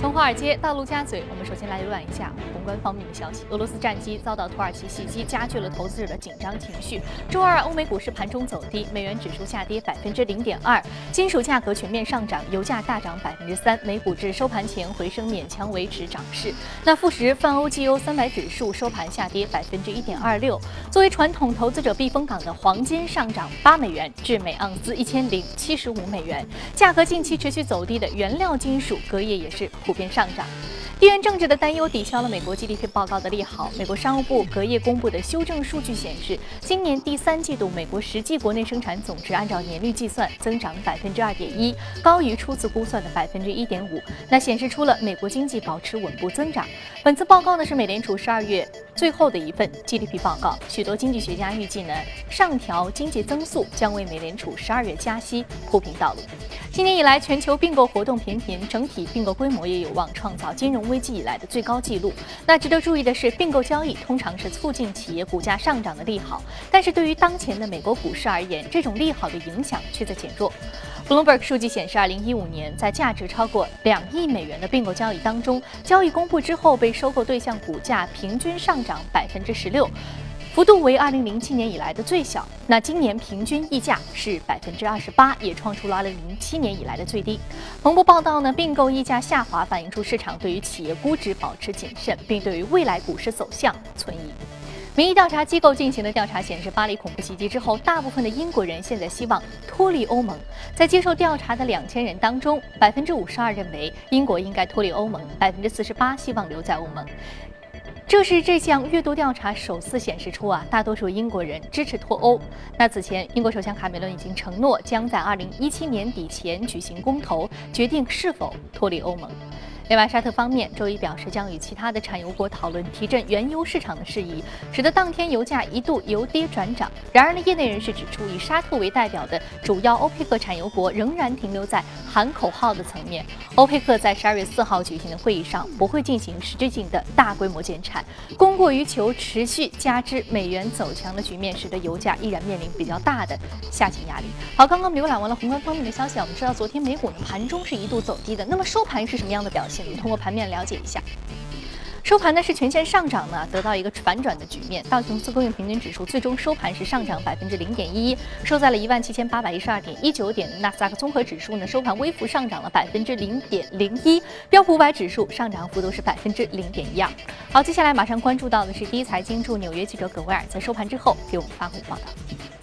从华尔街到陆家嘴，我们首先来浏览一下宏观方面的消息。俄罗斯战机遭到土耳其袭击，加剧了投资者的紧张情绪。周二，欧美股市盘中走低，美元指数下跌百分之零点二，金属价格全面上涨，油价大涨百分之三。美股至收盘前回升，勉强维持涨势。那富时泛欧绩优三百指数收盘下跌百分之一点二六。作为传统投资者避风港的黄金上涨八美元，至每盎司一千零七十五美元。价格近期持续走低的原料金属，隔夜也是。普遍上涨，地缘政治的担忧抵消了美国 GDP 报告的利好。美国商务部隔夜公布的修正数据显示，今年第三季度美国实际国内生产总值按照年率计算增长百分之二点一，高于初次估算的百分之一点五。那显示出了美国经济保持稳步增长。本次报告呢是美联储十二月最后的一份 GDP 报告。许多经济学家预计呢，上调经济增速将为美联储十二月加息铺平道路。今年以来，全球并购活动频频，整体并购规模也有望创造金融危机以来的最高纪录。那值得注意的是，并购交易通常是促进企业股价上涨的利好，但是对于当前的美国股市而言，这种利好的影响却在减弱。Bloomberg 数据显示，二零一五年在价值超过两亿美元的并购交易当中，交易公布之后被收购对象股价平均上涨百分之十六。幅度为二零零七年以来的最小。那今年平均溢价是百分之二十八，也创出了二零零七年以来的最低。彭博报道呢，并购溢价下滑反映出市场对于企业估值保持谨慎，并对于未来股市走向存疑。民意调查机构进行的调查显示，巴黎恐怖袭击之后，大部分的英国人现在希望脱离欧盟。在接受调查的两千人当中，百分之五十二认为英国应该脱离欧盟，百分之四十八希望留在欧盟。这是这项阅读调查首次显示出啊，大多数英国人支持脱欧。那此前，英国首相卡梅伦已经承诺将在二零一七年底前举行公投，决定是否脱离欧盟。另外，沙特方面周一表示，将与其他的产油国讨论提振原油市场的事宜，使得当天油价一度由跌转涨。然而呢，业内人士指出，以沙特为代表的主要欧佩克产油国仍然停留在喊口号的层面。欧佩克在十二月四号举行的会议上不会进行实质性的大规模减产，供过于求持续加之美元走强的局面，使得油价依然面临比较大的下行压力。好，刚刚浏览完了宏观方面的消息，我们知道昨天美股呢盘中是一度走低的，那么收盘是什么样的表现？我们通过盘面了解一下，收盘呢是全线上涨呢，得到一个反转的局面。道琼斯工业平均指数最终收盘是上涨百分之零点一，收在了一万七千八百一十二点一九点。纳斯达克综合指数呢收盘微幅上涨了百分之零点零一，标普五百指数上涨幅度是百分之零点一二。好，接下来马上关注到的是第一财经驻纽约记者葛维尔在收盘之后给我们发回的报道。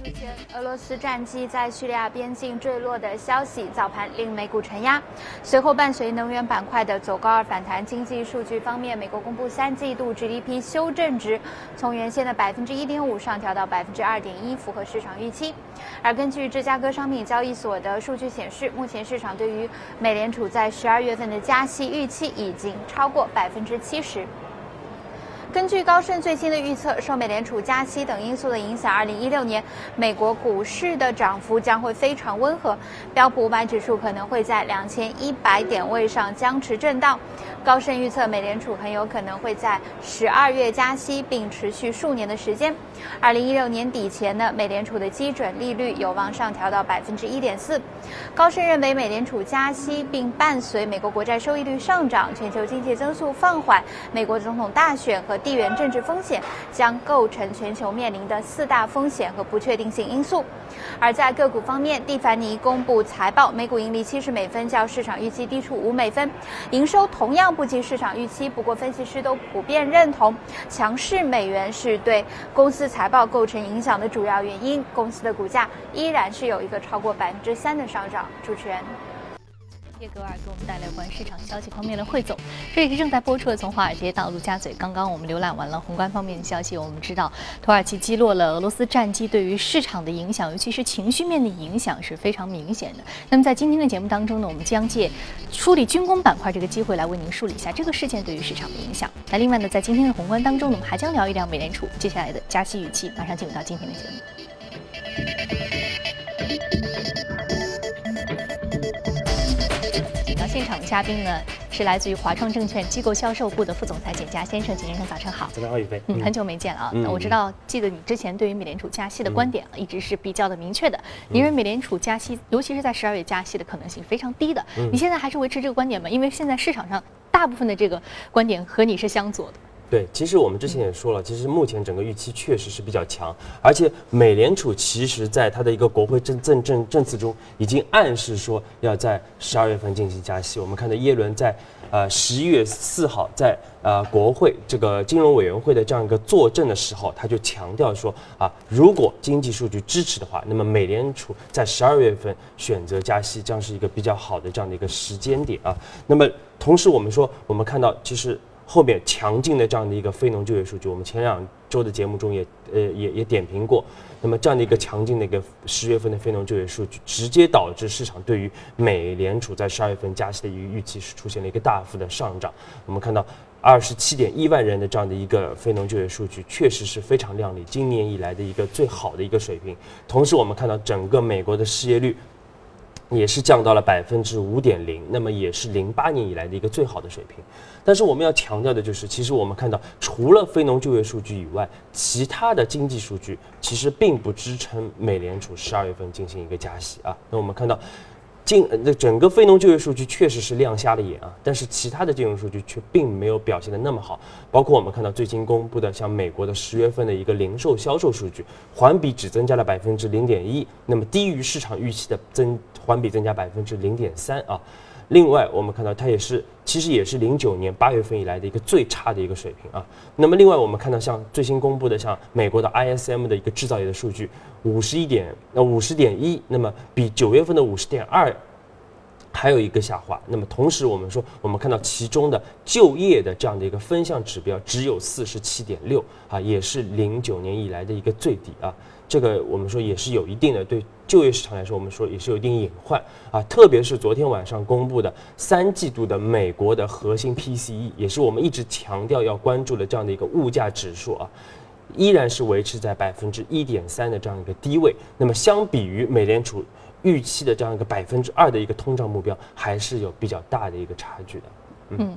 早上之前，俄罗斯战机在叙利亚边境坠落的消息，早盘令美股承压。随后，伴随能源板块的走高而反弹。经济数据方面，美国公布三季度 GDP 修正值从原先的百分之一点五上调到百分之二点一，符合市场预期。而根据芝加哥商品交易所的数据显示，目前市场对于美联储在十二月份的加息预期已经超过百分之七十。根据高盛最新的预测，受美联储加息等因素的影响，二零一六年美国股市的涨幅将会非常温和，标普五百指数可能会在两千一百点位上僵持震荡。高盛预测，美联储很有可能会在十二月加息，并持续数年的时间。二零一六年底前呢，美联储的基准利率有望上调到百分之一点四。高盛认为，美联储加息并伴随美国国债收益率上涨、全球经济增速放缓、美国总统大选和地缘政治风险，将构成全球面临的四大风险和不确定性因素。而在个股方面，蒂凡尼公布财报，每股盈利七十美分，较市场预期低出五美分，营收同样。不及市场预期，不过分析师都普遍认同，强势美元是对公司财报构成影响的主要原因。公司的股价依然是有一个超过百分之三的上涨。主持人。叶格尔给我们带来有关市场消息方面的汇总，这里是正在播出的《从华尔街到陆家嘴》。刚刚我们浏览完了宏观方面的消息，我们知道土耳其击落了俄罗斯战机，对于市场的影响，尤其是情绪面的影响是非常明显的。那么在今天的节目当中呢，我们将借梳理军工板块这个机会来为您梳理一下这个事件对于市场的影响。那另外呢，在今天的宏观当中，我们还将聊一聊美联储接下来的加息预期。马上进入到今天的节目。现场的嘉宾呢，是来自于华创证券机构销售部的副总裁简佳先生。简先生，早晨好。早上好，宇飞。嗯，很久没见了啊。我知道，记得你之前对于美联储加息的观点啊，一直是比较的明确的。你认为美联储加息，尤其是在十二月加息的可能性非常低的。你现在还是维持这个观点吗？因为现在市场上大部分的这个观点和你是相左的。对，其实我们之前也说了，其实目前整个预期确实是比较强，而且美联储其实在它的一个国会政政政政策中，已经暗示说要在十二月份进行加息。我们看到耶伦在呃十一月四号在呃国会这个金融委员会的这样一个作证的时候，他就强调说啊，如果经济数据支持的话，那么美联储在十二月份选择加息将是一个比较好的这样的一个时间点啊。那么同时我们说，我们看到其实。后面强劲的这样的一个非农就业数据，我们前两周的节目中也呃也也点评过。那么这样的一个强劲的一个十月份的非农就业数据，直接导致市场对于美联储在十二月份加息的一个预期是出现了一个大幅的上涨。我们看到二十七点一万人的这样的一个非农就业数据，确实是非常靓丽，今年以来的一个最好的一个水平。同时，我们看到整个美国的失业率。也是降到了百分之五点零，那么也是零八年以来的一个最好的水平。但是我们要强调的就是，其实我们看到，除了非农就业数据以外，其他的经济数据其实并不支撑美联储十二月份进行一个加息啊。那我们看到。近那整个非农就业数据确实是亮瞎了眼啊，但是其他的金融数据却并没有表现的那么好。包括我们看到最新公布的，像美国的十月份的一个零售销售数据，环比只增加了百分之零点一，那么低于市场预期的增环比增加百分之零点三啊。另外，我们看到它也是，其实也是零九年八月份以来的一个最差的一个水平啊。那么，另外我们看到像最新公布的像美国的 ISM 的一个制造业的数据，五十一点，那五十点一，那么比九月份的五十点二还有一个下滑。那么同时，我们说我们看到其中的就业的这样的一个分项指标只有四十七点六啊，也是零九年以来的一个最低啊。这个我们说也是有一定的对就业市场来说，我们说也是有一定隐患啊，特别是昨天晚上公布的三季度的美国的核心 PCE，也是我们一直强调要关注的这样的一个物价指数啊，依然是维持在百分之一点三的这样一个低位。那么相比于美联储预期的这样一个百分之二的一个通胀目标，还是有比较大的一个差距的。嗯。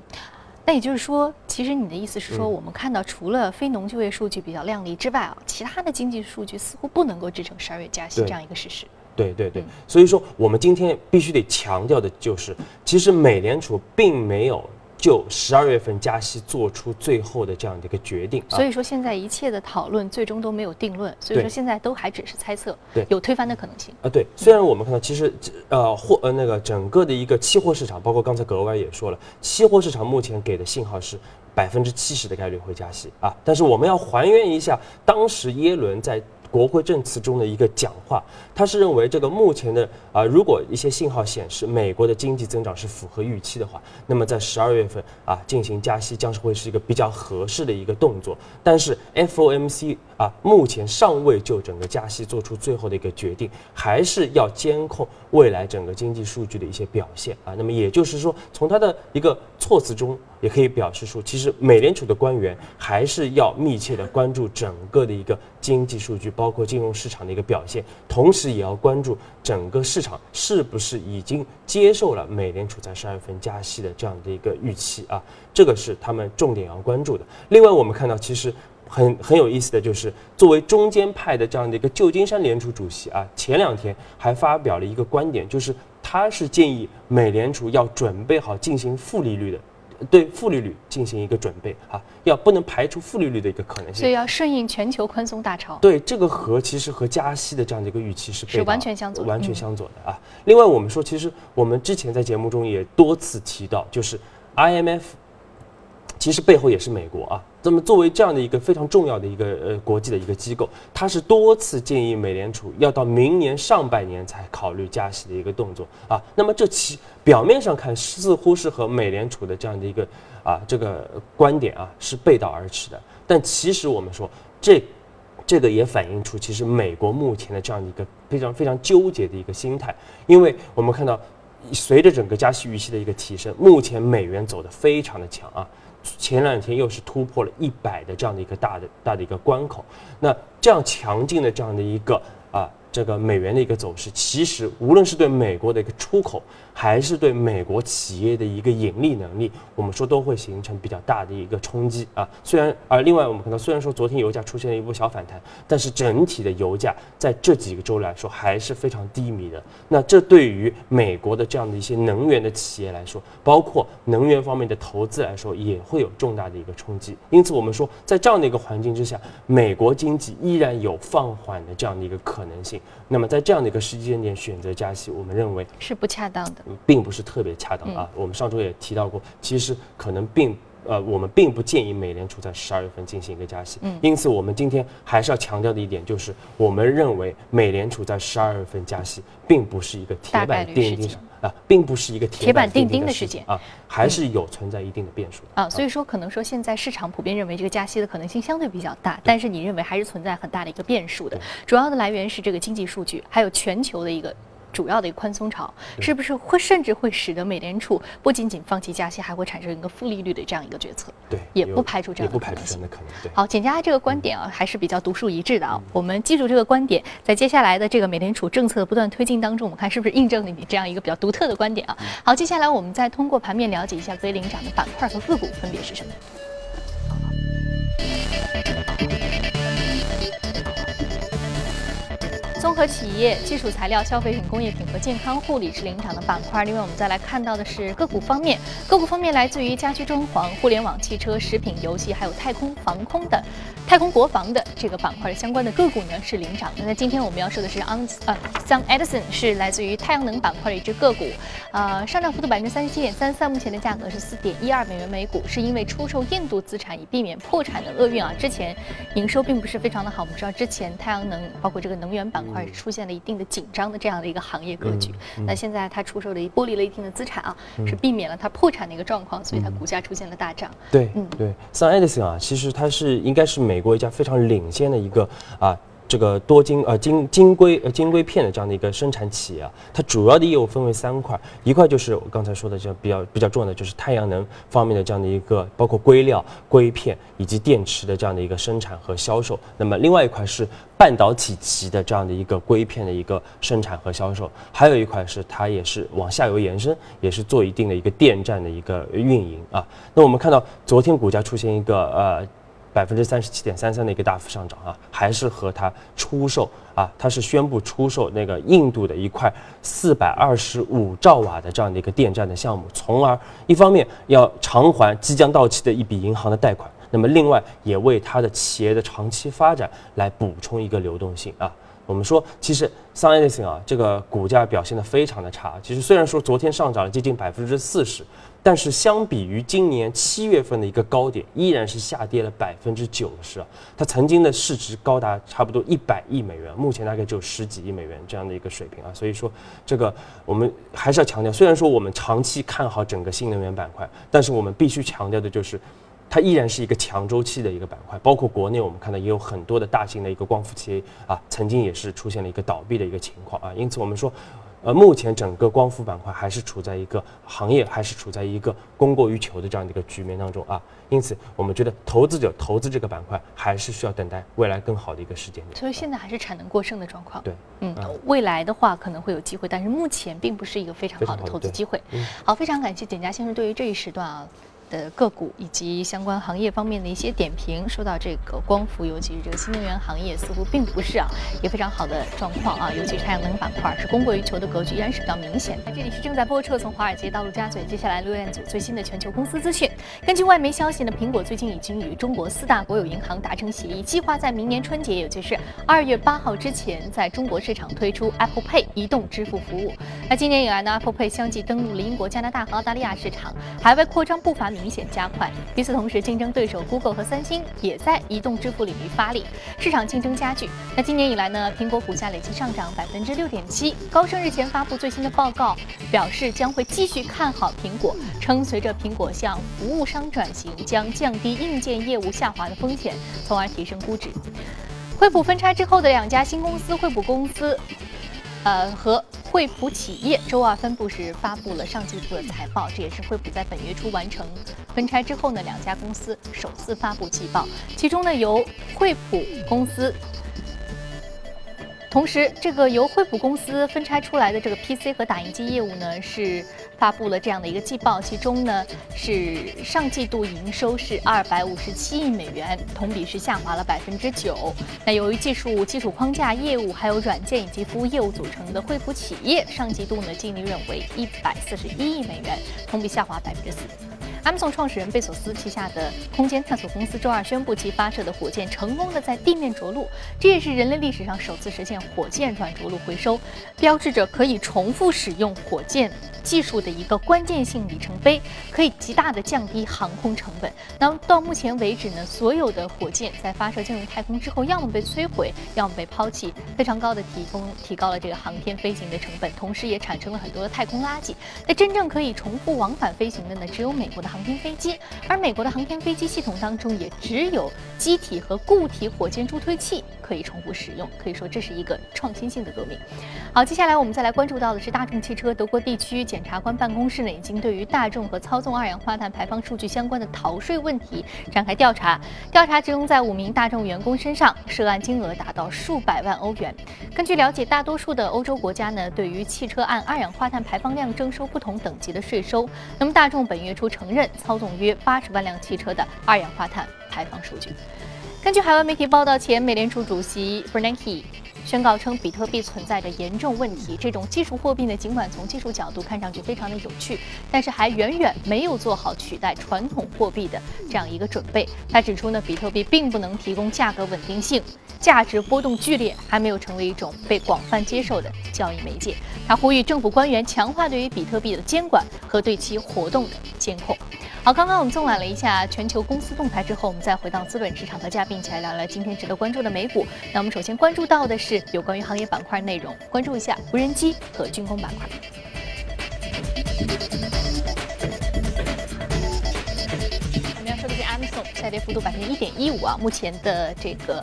那也就是说，其实你的意思是说，我们看到除了非农就业数据比较靓丽之外啊，其他的经济数据似乎不能够支撑十二月加息这样一个事实。对对对，所以说我们今天必须得强调的就是，其实美联储并没有。就十二月份加息做出最后的这样的一个决定，所以说现在一切的讨论最终都没有定论，所以说现在都还只是猜测，对，有推翻的可能性啊。对，虽然我们看到其实呃货呃那个整个的一个期货市场，包括刚才格外也说了，期货市场目前给的信号是百分之七十的概率会加息啊，但是我们要还原一下当时耶伦在。国会证词中的一个讲话，他是认为这个目前的啊，如果一些信号显示美国的经济增长是符合预期的话，那么在十二月份啊进行加息将是会是一个比较合适的一个动作。但是 FOMC 啊目前尚未就整个加息做出最后的一个决定，还是要监控未来整个经济数据的一些表现啊。那么也就是说，从他的一个措辞中也可以表示出，其实美联储的官员还是要密切的关注整个的一个经济数据。包括金融市场的一个表现，同时也要关注整个市场是不是已经接受了美联储在十二月份加息的这样的一个预期啊，这个是他们重点要关注的。另外，我们看到其实很很有意思的就是，作为中间派的这样的一个旧金山联储主席啊，前两天还发表了一个观点，就是他是建议美联储要准备好进行负利率的。对负利率进行一个准备啊，要不能排除负利率的一个可能性，所以要顺应全球宽松大潮。对，这个和其实和加息的这样的一个预期是是完全相左，完全相左的啊。另外，我们说，其实我们之前在节目中也多次提到，就是 IMF。其实背后也是美国啊，那么作为这样的一个非常重要的一个呃国际的一个机构，它是多次建议美联储要到明年上半年才考虑加息的一个动作啊。那么这其表面上看似乎是和美联储的这样的一个啊这个观点啊是背道而驰的，但其实我们说这这个也反映出其实美国目前的这样的一个非常非常纠结的一个心态，因为我们看到随着整个加息预期的一个提升，目前美元走得非常的强啊。前两天又是突破了一百的这样的一个大的大的一个关口，那这样强劲的这样的一个啊这个美元的一个走势，其实无论是对美国的一个出口，还是对美国企业的一个盈利能力，我们说都会形成比较大的一个冲击啊。虽然，而另外我们看到，虽然说昨天油价出现了一波小反弹，但是整体的油价在这几个周来说还是非常低迷的。那这对于美国的这样的一些能源的企业来说，包括能源方面的投资来说，也会有重大的一个冲击。因此，我们说在这样的一个环境之下，美国经济依然有放缓的这样的一个可能性。那么在这样的一个时间点选择加息，我们认为是不恰当的，并不是特别恰当啊。我们上周也提到过，其实可能并呃，我们并不建议美联储在十二月份进行一个加息。嗯，因此我们今天还是要强调的一点就是，我们认为美联储在十二月份加息，并不是一个铁板钉钉上啊，并不是一个铁板钉钉的事件啊，还是有存在一定的变数啊。所以说，可能说现在市场普遍认为这个加息的可能性相对比较大，但是你认为还是存在很大的一个变数的。主要的来源是这个经济数据，还有全球的一个。主要的一个宽松潮，是不是会甚至会使得美联储不仅仅放弃加息，还会产生一个负利率的这样一个决策？对，也不排除这样的可能性。好，简家这个观点啊，还是比较独树一帜的啊。我们记住这个观点，在接下来的这个美联储政策不断推进当中，我们看是不是印证了你这样一个比较独特的观点啊？好，接下来我们再通过盘面了解一下最领涨的板块和个股分别是什么。综合企业、基础材料、消费品、工业品和健康护理是领涨的板块。另外，我们再来看到的是个股方面，个股方面来自于家居装潢、互联网、汽车、食品、游戏，还有太空防空的。太空国防的这个板块的相关的个股呢是领涨的。那今天我们要说的是 On 呃，Sun Edison 是来自于太阳能板块的一只个股，呃，上涨幅度百分之三十七点三三，目前的价格是四点一二美元每股，是因为出售印度资产以避免破产的厄运啊。之前营收并不是非常的好，我们知道之前太阳能包括这个能源板块出现了一定的紧张的这样的一个行业格局。那现在它出售的剥离了一定的资产啊，是避免了它破产的一个状况，所以它股价出现了大涨。对，嗯，对，Sun Edison 啊，其实它是应该是。美国一家非常领先的一个啊，这个多晶呃晶晶硅呃晶硅片的这样的一个生产企业啊，它主要的业务分为三块，一块就是我刚才说的这比较比较重要的就是太阳能方面的这样的一个包括硅料、硅片以及电池的这样的一个生产和销售，那么另外一块是半导体级的这样的一个硅片的一个生产和销售，还有一块是它也是往下游延伸，也是做一定的一个电站的一个运营啊。那我们看到昨天股价出现一个呃。百分之三十七点三三的一个大幅上涨啊，还是和它出售啊，它是宣布出售那个印度的一块四百二十五兆瓦的这样的一个电站的项目，从而一方面要偿还即将到期的一笔银行的贷款，那么另外也为它的企业的长期发展来补充一个流动性啊。我们说，其实 Sun Edison 啊，这个股价表现的非常的差。其实虽然说昨天上涨了接近百分之四十，但是相比于今年七月份的一个高点，依然是下跌了百分之九十啊。它曾经的市值高达差不多一百亿美元，目前大概只有十几亿美元这样的一个水平啊。所以说，这个我们还是要强调，虽然说我们长期看好整个新能源板块，但是我们必须强调的就是。它依然是一个强周期的一个板块，包括国内我们看到也有很多的大型的一个光伏企业啊，曾经也是出现了一个倒闭的一个情况啊，因此我们说，呃，目前整个光伏板块还是处在一个行业还是处在一个供过于求的这样的一个局面当中啊，因此我们觉得投资者投资这个板块还是需要等待未来更好的一个时间点。所以现在还是产能过剩的状况。对，嗯，未来的话可能会有机会，但是目前并不是一个非常好的投资机会。好，非常感谢简家先生对于这一时段啊。的个股以及相关行业方面的一些点评，说到这个光伏，尤其是这个新能源行业，似乎并不是啊，也非常好的状况啊，尤其是太阳能板块是供过于求的格局，依然是比较明显。那这里是正在播出从华尔街到陆家嘴，接下来陆院组最新的全球公司资讯。根据外媒消息呢，苹果最近已经与中国四大国有银行达成协议，计划在明年春节，也就是二月八号之前，在中国市场推出 Apple Pay 移动支付服务。那今年以来呢，Apple Pay 相继登陆了英国、加拿大和澳大利亚市场，海外扩张步伐明。明显加快。与此同时，竞争对手 Google 和三星也在移动支付领域发力，市场竞争加剧。那今年以来呢，苹果股价累计上涨百分之六点七。高盛日前发布最新的报告，表示将会继续看好苹果，称随着苹果向服务商转型，将降低硬件业务下滑的风险，从而提升估值。惠普分拆之后的两家新公司，惠普公司，呃和。惠普企业周二分布时发布了上季度的财报，这也是惠普在本月初完成分拆之后呢，两家公司首次发布季报。其中呢，由惠普公司同时，这个由惠普公司分拆出来的这个 PC 和打印机业务呢，是发布了这样的一个季报，其中呢是上季度营收是二百五十七亿美元，同比是下滑了百分之九。那由于技术基础框架业务还有软件以及服务业务组成的惠普企业，上季度呢净利润为一百四十一亿美元，同比下滑百分之四。Amazon 创始人贝索斯旗下的空间探索公司周二宣布，其发射的火箭成功的在地面着陆，这也是人类历史上首次实现火箭软着陆回收，标志着可以重复使用火箭。技术的一个关键性里程碑，可以极大的降低航空成本。那么到目前为止呢，所有的火箭在发射进入太空之后，要么被摧毁，要么被抛弃，非常高的提供提高了这个航天飞行的成本，同时也产生了很多的太空垃圾。那真正可以重复往返飞行的呢，只有美国的航天飞机，而美国的航天飞机系统当中也只有机体和固体火箭助推器。可以重复使用，可以说这是一个创新性的革命。好，接下来我们再来关注到的是大众汽车德国地区。检察官办公室呢，已经对于大众和操纵二氧化碳排放数据相关的逃税问题展开调查。调查集中在五名大众员工身上，涉案金额达到数百万欧元。根据了解，大多数的欧洲国家呢，对于汽车按二氧化碳排放量征收不同等级的税收。那么，大众本月初承认操纵约八十万辆汽车的二氧化碳排放数据。根据海外媒体报道，前美联储主席 Bernanke。宣告称，比特币存在着严重问题。这种技术货币呢，尽管从技术角度看上去非常的有趣，但是还远远没有做好取代传统货币的这样一个准备。他指出呢，比特币并不能提供价格稳定性，价值波动剧烈，还没有成为一种被广泛接受的交易媒介。他呼吁政府官员强化对于比特币的监管和对其活动的监控。好，刚刚我们纵览了一下全球公司动态之后，我们再回到资本市场和嘉宾一起来聊聊今天值得关注的美股。那我们首先关注到的是有关于行业板块内容，关注一下无人机和军工板块。我们要说的是 Amazon 下跌幅度百分之一点一五啊，目前的这个。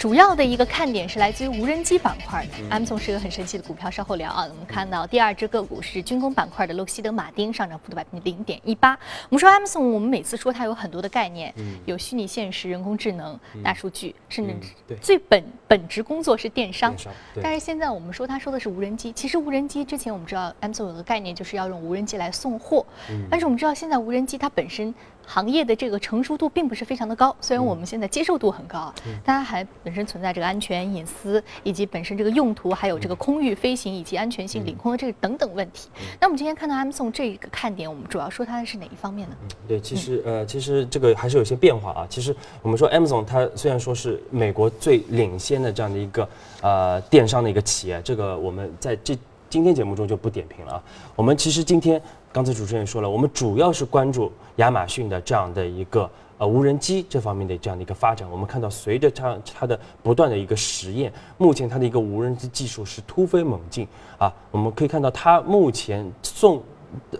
主要的一个看点是来自于无人机板块，Amazon 是个很神奇的股票，稍后聊啊。我们看到第二只个股是军工板块的洛希德马丁，上涨幅度百分之零点一八。我们说 Amazon，我们每次说它有很多的概念，有虚拟现实、人工智能、大数据，甚至最本本职工作是电商。但是现在我们说它说的是无人机，其实无人机之前我们知道 Amazon 有个概念就是要用无人机来送货，但是我们知道现在无人机它本身。行业的这个成熟度并不是非常的高，虽然我们现在接受度很高，但它还本身存在这个安全隐私以及本身这个用途，还有这个空域飞行以及安全性领空的这个等等问题。那我们今天看到 Amazon 这个看点，我们主要说它的是哪一方面呢？对，其实呃，其实这个还是有些变化啊。其实我们说 Amazon 它虽然说是美国最领先的这样的一个呃电商的一个企业，这个我们在这今天节目中就不点评了啊。我们其实今天。刚才主持人也说了，我们主要是关注亚马逊的这样的一个呃无人机这方面的这样的一个发展。我们看到，随着它它的不断的一个实验，目前它的一个无人机技术是突飞猛进啊。我们可以看到，它目前送。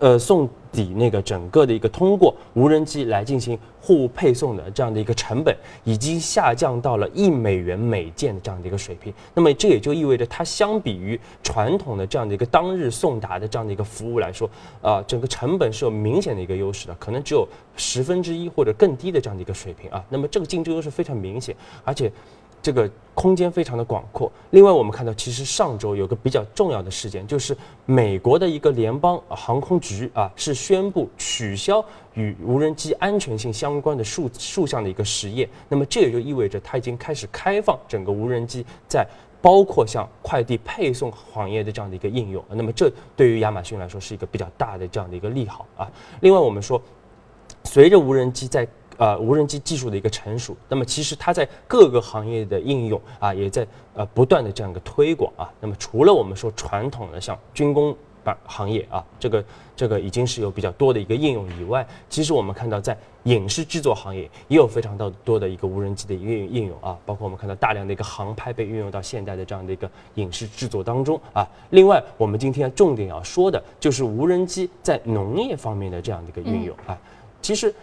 呃，送抵那个整个的一个通过无人机来进行货物配送的这样的一个成本，已经下降到了一美元每件的这样的一个水平。那么这也就意味着，它相比于传统的这样的一个当日送达的这样的一个服务来说，啊，整个成本是有明显的一个优势的，可能只有十分之一或者更低的这样的一个水平啊。那么这个竞争优势非常明显，而且。这个空间非常的广阔。另外，我们看到，其实上周有个比较重要的事件，就是美国的一个联邦航空局啊，是宣布取消与无人机安全性相关的数数项的一个实验。那么，这也就意味着它已经开始开放整个无人机在包括像快递配送行业的这样的一个应用。那么，这对于亚马逊来说是一个比较大的这样的一个利好啊。另外，我们说，随着无人机在呃，无人机技术的一个成熟，那么其实它在各个行业的应用啊，也在呃不断的这样一个推广啊。那么除了我们说传统的像军工板行业啊，这个这个已经是有比较多的一个应用以外，其实我们看到在影视制作行业也有非常到多的一个无人机的应用应用啊，包括我们看到大量的一个航拍被运用到现代的这样的一个影视制作当中啊。另外，我们今天重点要说的就是无人机在农业方面的这样的一个运用啊，其实。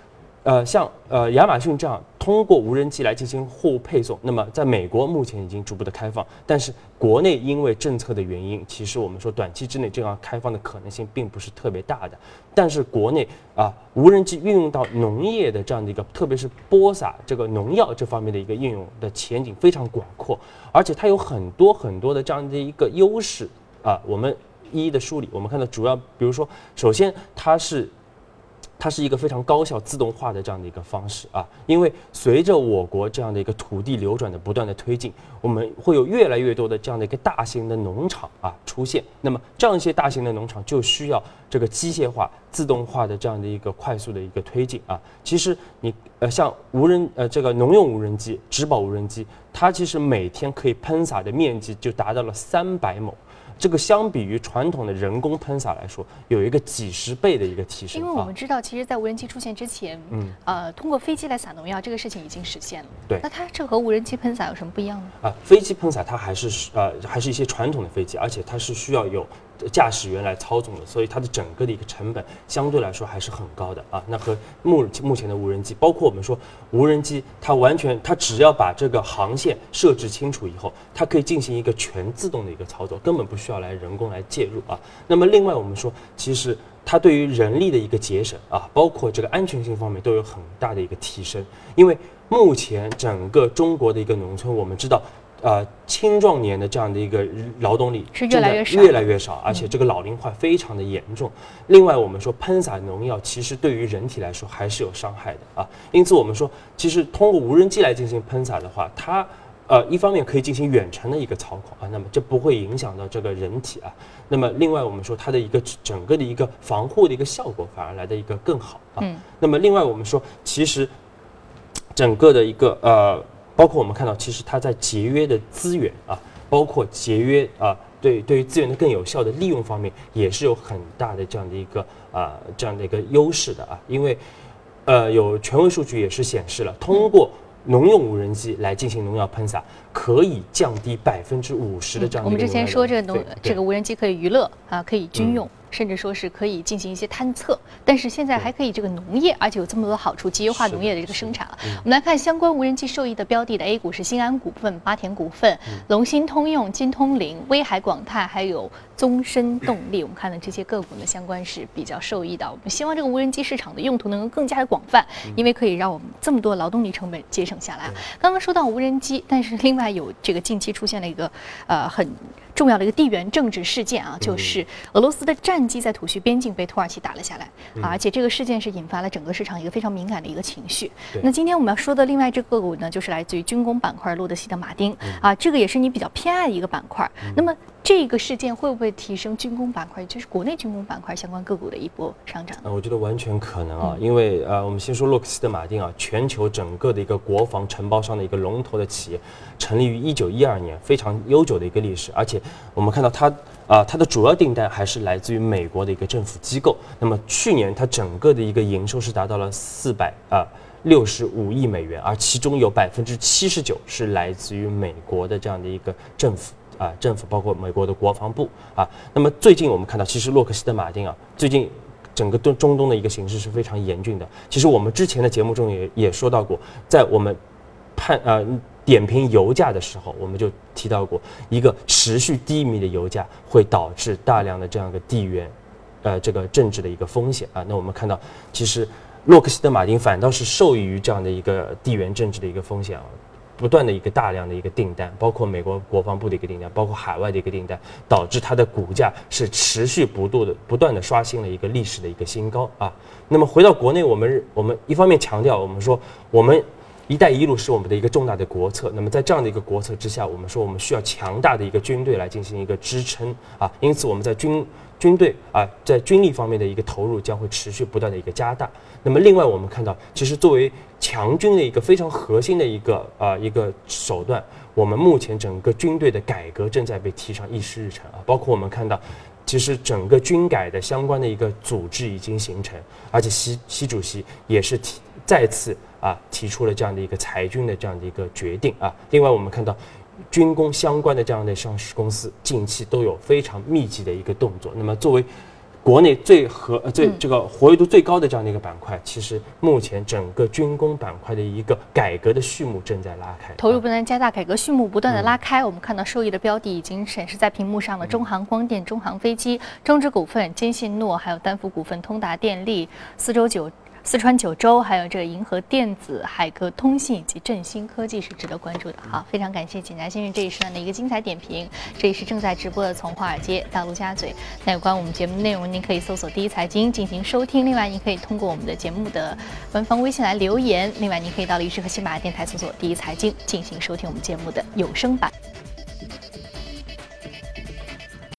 呃，像呃亚马逊这样。通过无人机来进行货物配送。那么在美国目前已经逐步的开放，但是国内因为政策的原因，其实我们说短期之内这样开放的可能性并不是特别大的。但是国内啊，无人机运用到农业的这样的一个，特别是播撒这个农药这方面的一个应用的前景非常广阔，而且它有很多很多的这样的一个优势啊，我们。一一的梳理，我们看到主要，比如说，首先它是，它是一个非常高效自动化的这样的一个方式啊，因为随着我国这样的一个土地流转的不断的推进，我们会有越来越多的这样的一个大型的农场啊出现，那么这样一些大型的农场就需要这个机械化、自动化的这样的一个快速的一个推进啊。其实你呃像无人呃这个农用无人机、植保无人机，它其实每天可以喷洒的面积就达到了三百亩。这个相比于传统的人工喷洒来说，有一个几十倍的一个提升。因为我们知道，其实，在无人机出现之前，嗯，呃，通过飞机来撒农药这个事情已经实现了。对。那它这和无人机喷洒有什么不一样呢？啊，飞机喷洒它还是呃还是一些传统的飞机，而且它是需要有。驾驶员来操纵的，所以它的整个的一个成本相对来说还是很高的啊。那和目目前的无人机，包括我们说无人机，它完全它只要把这个航线设置清楚以后，它可以进行一个全自动的一个操作，根本不需要来人工来介入啊。那么另外我们说，其实它对于人力的一个节省啊，包括这个安全性方面都有很大的一个提升。因为目前整个中国的一个农村，我们知道。呃，青壮年的这样的一个劳动力是越来越少，越来越少，而且这个老龄化非常的严重。另外，我们说喷洒农药其实对于人体来说还是有伤害的啊。因此，我们说其实通过无人机来进行喷洒的话，它呃一方面可以进行远程的一个操控啊，那么这不会影响到这个人体啊。那么另外，我们说它的一个整个的一个防护的一个效果反而来的一个更好啊。那么另外，我们说其实整个的一个呃。包括我们看到，其实它在节约的资源啊，包括节约啊，对对于资源的更有效的利用方面，也是有很大的这样的一个啊这样的一个优势的啊。因为，呃，有权威数据也是显示了，通过农用无人机来进行农药喷洒，可以降低百分之五十的这样的。我们之前说这个农这个无人机可以娱乐啊，可以军用。甚至说是可以进行一些探测，但是现在还可以这个农业，而且有这么多好处，集约化农业的这个生产啊。我们来看相关无人机受益的标的的 A 股是新安股份、八田股份、龙芯通用、金通灵、威海广泰，还有宗申动力。我们看的这些个股呢，相关是比较受益的。我们希望这个无人机市场的用途能够更加的广泛，因为可以让我们这么多劳动力成本节省下来。刚刚说到无人机，但是另外有这个近期出现了一个呃很。重要的一个地缘政治事件啊，就是俄罗斯的战机在土叙边境被土耳其打了下来，而且这个事件是引发了整个市场一个非常敏感的一个情绪。那今天我们要说的另外这个股呢，就是来自于军工板块洛德西德马丁啊，这个也是你比较偏爱的一个板块。那么这个事件会不会提升军工板块，就是国内军工板块相关个股的一波上涨？呃，我觉得完全可能啊，因为呃，我们先说洛克希德马丁啊，全球整个的一个国防承包商的一个龙头的企业，成立于一九一二年，非常悠久的一个历史，而且我们看到它啊，它的主要订单还是来自于美国的一个政府机构。那么去年它整个的一个营收是达到了四百啊六十五亿美元，而其中有百分之七十九是来自于美国的这样的一个政府。啊，政府包括美国的国防部啊，那么最近我们看到，其实洛克希德马丁啊，最近整个东中东的一个形势是非常严峻的。其实我们之前的节目中也也说到过，在我们判呃点评油价的时候，我们就提到过，一个持续低迷的油价会导致大量的这样一个地缘呃这个政治的一个风险啊。那我们看到，其实洛克希德马丁反倒是受益于这样的一个地缘政治的一个风险啊。不断的一个大量的一个订单，包括美国国防部的一个订单，包括海外的一个订单，导致它的股价是持续不断的不断的刷新了一个历史的一个新高啊。那么回到国内，我们我们一方面强调，我们说我们“一带一路”是我们的一个重大的国策。那么在这样的一个国策之下，我们说我们需要强大的一个军队来进行一个支撑啊。因此我们在军军队啊，在军力方面的一个投入将会持续不断的一个加大。那么另外我们看到，其实作为强军的一个非常核心的一个啊一个手段，我们目前整个军队的改革正在被提上议事日程啊。包括我们看到，其实整个军改的相关的一个组织已经形成，而且习习主席也是提再次啊提出了这样的一个裁军的这样的一个决定啊。另外我们看到，军工相关的这样的上市公司近期都有非常密集的一个动作。那么作为国内最和呃最这个活跃度最高的这样的一个板块，其实目前整个军工板块的一个改革的序幕正在拉开，投入不断加大，改革序幕不断的拉开。我们看到受益的标的已经显示在屏幕上了：中航光电、中航飞机、中植股份、坚信诺，还有丹福股份、通达电力、四周九。四川九州，还有这个银河电子、海格通信以及振兴科技是值得关注的。好，非常感谢简家先生这一时段的一个精彩点评。这里是正在直播的从华尔街到陆家嘴。那有关我们节目内容，您可以搜索“第一财经”进行收听。另外，您可以通过我们的节目的官方微信来留言。另外，您可以到荔枝和喜马拉雅电台搜索“第一财经”进行收听我们节目的有声版。